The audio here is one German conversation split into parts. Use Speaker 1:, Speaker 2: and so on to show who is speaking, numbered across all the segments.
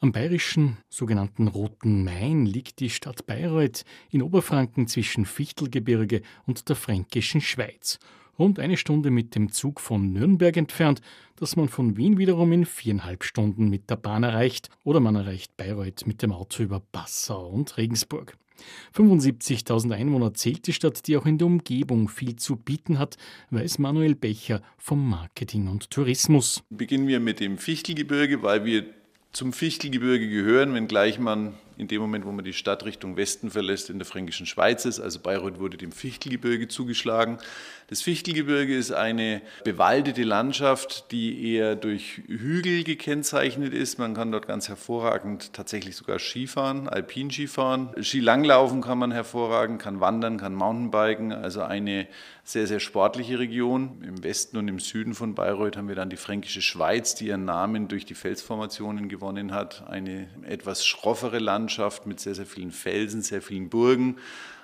Speaker 1: Am bayerischen sogenannten Roten Main liegt die Stadt Bayreuth in Oberfranken zwischen Fichtelgebirge und der fränkischen Schweiz. Rund eine Stunde mit dem Zug von Nürnberg entfernt, das man von Wien wiederum in viereinhalb Stunden mit der Bahn erreicht oder man erreicht Bayreuth mit dem Auto über Passau und Regensburg. 75.000 Einwohner zählt die Stadt, die auch in der Umgebung viel zu bieten hat, weiß Manuel Becher vom Marketing und Tourismus.
Speaker 2: Beginnen wir mit dem Fichtelgebirge, weil wir zum Fichtelgebirge gehören, wenngleich man in dem Moment, wo man die Stadt Richtung Westen verlässt, in der Fränkischen Schweiz ist. Also Bayreuth wurde dem Fichtelgebirge zugeschlagen. Das Fichtelgebirge ist eine bewaldete Landschaft, die eher durch Hügel gekennzeichnet ist. Man kann dort ganz hervorragend tatsächlich sogar Skifahren, Alpinskifahren. Skilanglaufen kann man hervorragend, kann wandern, kann Mountainbiken. Also eine sehr, sehr sportliche Region. Im Westen und im Süden von Bayreuth haben wir dann die Fränkische Schweiz, die ihren Namen durch die Felsformationen gewonnen hat. Eine etwas schroffere Landschaft mit sehr, sehr vielen Felsen, sehr vielen Burgen.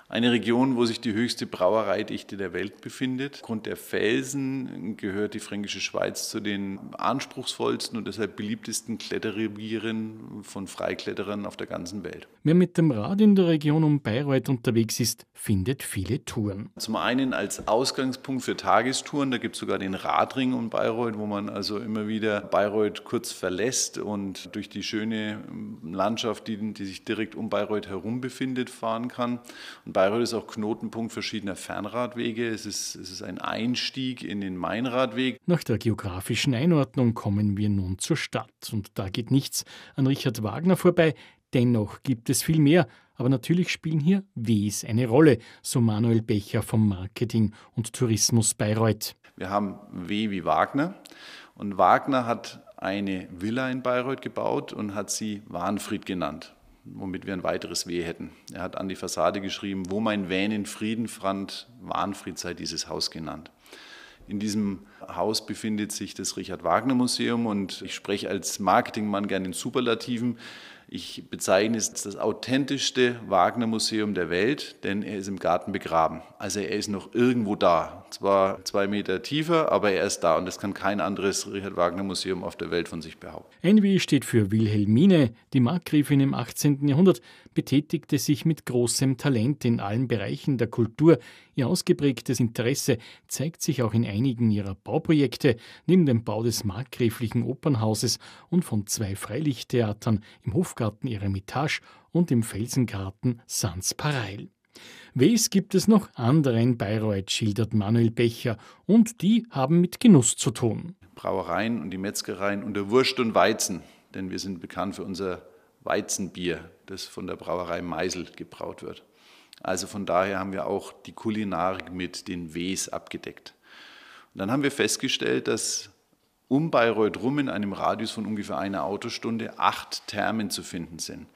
Speaker 2: Eine Region, wo sich die höchste Brauereidichte der Welt befindet. Aufgrund der Felsen gehört die Fränkische Schweiz zu den anspruchsvollsten und deshalb beliebtesten Kletterrevieren von Freikletterern auf der ganzen Welt.
Speaker 1: Wer mit dem Rad in der Region um Bayreuth unterwegs ist, findet viele Touren.
Speaker 2: Zum einen als Ausgangspunkt für Tagestouren, da gibt es sogar den Radring um Bayreuth, wo man also immer wieder Bayreuth kurz verlässt und durch die schöne Landschaft, die, die sich direkt um Bayreuth herum befindet, fahren kann. Und Bayreuth ist auch Knotenpunkt verschiedener Fernradwege. Es ist, es ist ein Einstieg in den Mainradweg.
Speaker 1: Nach der geografischen Einordnung kommen wir nun zur Stadt. Und da geht nichts an Richard Wagner vorbei. Dennoch gibt es viel mehr. Aber natürlich spielen hier Ws eine Rolle, so Manuel Becher vom Marketing und Tourismus Bayreuth.
Speaker 2: Wir haben W wie Wagner. Und Wagner hat eine Villa in Bayreuth gebaut und hat sie Warnfried genannt womit wir ein weiteres W hätten. Er hat an die Fassade geschrieben, wo mein Wähn in Frieden fand, Warnfried sei dieses Haus genannt. In diesem Haus befindet sich das Richard Wagner Museum und ich spreche als Marketingmann gerne in Superlativen. Ich bezeichne es als das authentischste Wagner-Museum der Welt, denn er ist im Garten begraben. Also er ist noch irgendwo da. Zwar zwei Meter tiefer, aber er ist da und das kann kein anderes Richard Wagner-Museum auf der Welt von sich behaupten.
Speaker 1: NW steht für Wilhelmine. Die Markgräfin im 18. Jahrhundert betätigte sich mit großem Talent in allen Bereichen der Kultur. Ihr ausgeprägtes Interesse zeigt sich auch in einigen ihrer Bauprojekte, neben dem Bau des markgräflichen Opernhauses und von zwei Freilichttheatern im Hofgarten Hofgarten Eremitage und im Felsengarten Sans. Wes gibt es noch andere in Bayreuth, schildert Manuel Becher, und die haben mit Genuss zu tun.
Speaker 2: Brauereien und die Metzgereien unter Wurst und Weizen, denn wir sind bekannt für unser Weizenbier, das von der Brauerei Meisel gebraut wird. Also von daher haben wir auch die Kulinarik mit den Ws abgedeckt. Und dann haben wir festgestellt, dass um Bayreuth rum in einem Radius von ungefähr einer Autostunde acht Thermen zu finden sind.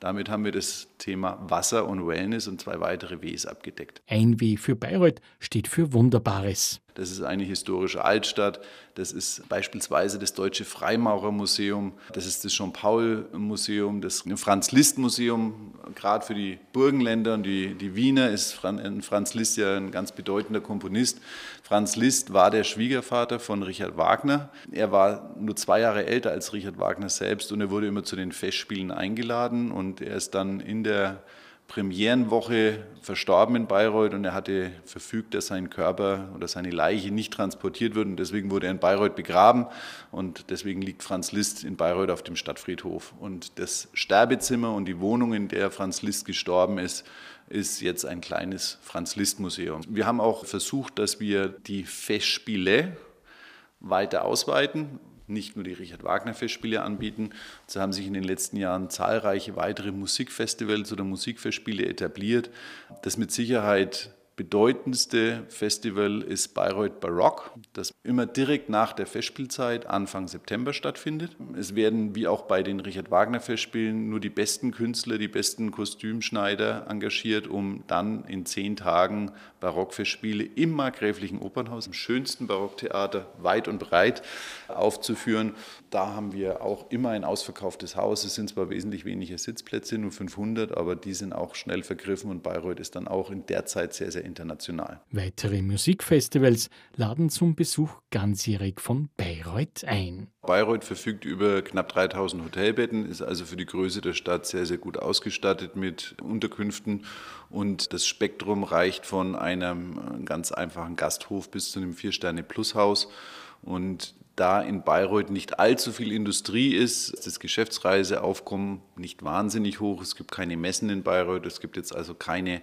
Speaker 2: Damit haben wir das Thema Wasser und Wellness und zwei weitere Ws abgedeckt.
Speaker 1: Ein W für Bayreuth steht für Wunderbares.
Speaker 2: Das ist eine historische Altstadt. Das ist beispielsweise das Deutsche Freimaurermuseum. Das ist das Jean-Paul-Museum, das Franz-Liszt-Museum. Gerade für die Burgenländer und die, die Wiener ist Franz Liszt ja ein ganz bedeutender Komponist. Franz Liszt war der Schwiegervater von Richard Wagner. Er war nur zwei Jahre älter als Richard Wagner selbst und er wurde immer zu den Festspielen eingeladen und er ist dann in der Premierenwoche verstorben in Bayreuth und er hatte verfügt, dass sein Körper oder seine Leiche nicht transportiert wird und deswegen wurde er in Bayreuth begraben und deswegen liegt Franz Liszt in Bayreuth auf dem Stadtfriedhof. Und das Sterbezimmer und die Wohnung, in der Franz Liszt gestorben ist, ist jetzt ein kleines Franz Liszt Museum. Wir haben auch versucht, dass wir die Festspiele weiter ausweiten nicht nur die Richard Wagner Festspiele anbieten. So haben sich in den letzten Jahren zahlreiche weitere Musikfestivals oder Musikfestspiele etabliert. Das mit Sicherheit bedeutendste Festival ist Bayreuth Barock, das immer direkt nach der Festspielzeit Anfang September stattfindet. Es werden wie auch bei den Richard Wagner Festspielen nur die besten Künstler, die besten Kostümschneider engagiert, um dann in zehn Tagen Barockfestspiele im Markgräflichen Opernhaus, im schönsten Barocktheater weit und breit aufzuführen. Da haben wir auch immer ein ausverkauftes Haus. Es sind zwar wesentlich weniger Sitzplätze, nur 500, aber die sind auch schnell vergriffen und Bayreuth ist dann auch in der Zeit sehr, sehr international.
Speaker 1: Weitere Musikfestivals laden zum Besuch ganzjährig von Bayreuth ein.
Speaker 2: Bayreuth verfügt über knapp 3000 Hotelbetten, ist also für die Größe der Stadt sehr, sehr gut ausgestattet mit Unterkünften und das Spektrum reicht von einem ganz einfachen Gasthof bis zu einem Vier-Sterne-Plus-Haus und da in Bayreuth nicht allzu viel Industrie ist, ist das Geschäftsreiseaufkommen nicht wahnsinnig hoch. Es gibt keine Messen in Bayreuth, es gibt jetzt also keine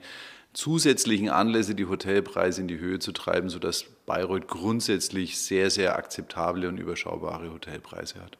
Speaker 2: zusätzlichen Anlässe, die Hotelpreise in die Höhe zu treiben, sodass Bayreuth grundsätzlich sehr, sehr akzeptable und überschaubare Hotelpreise hat.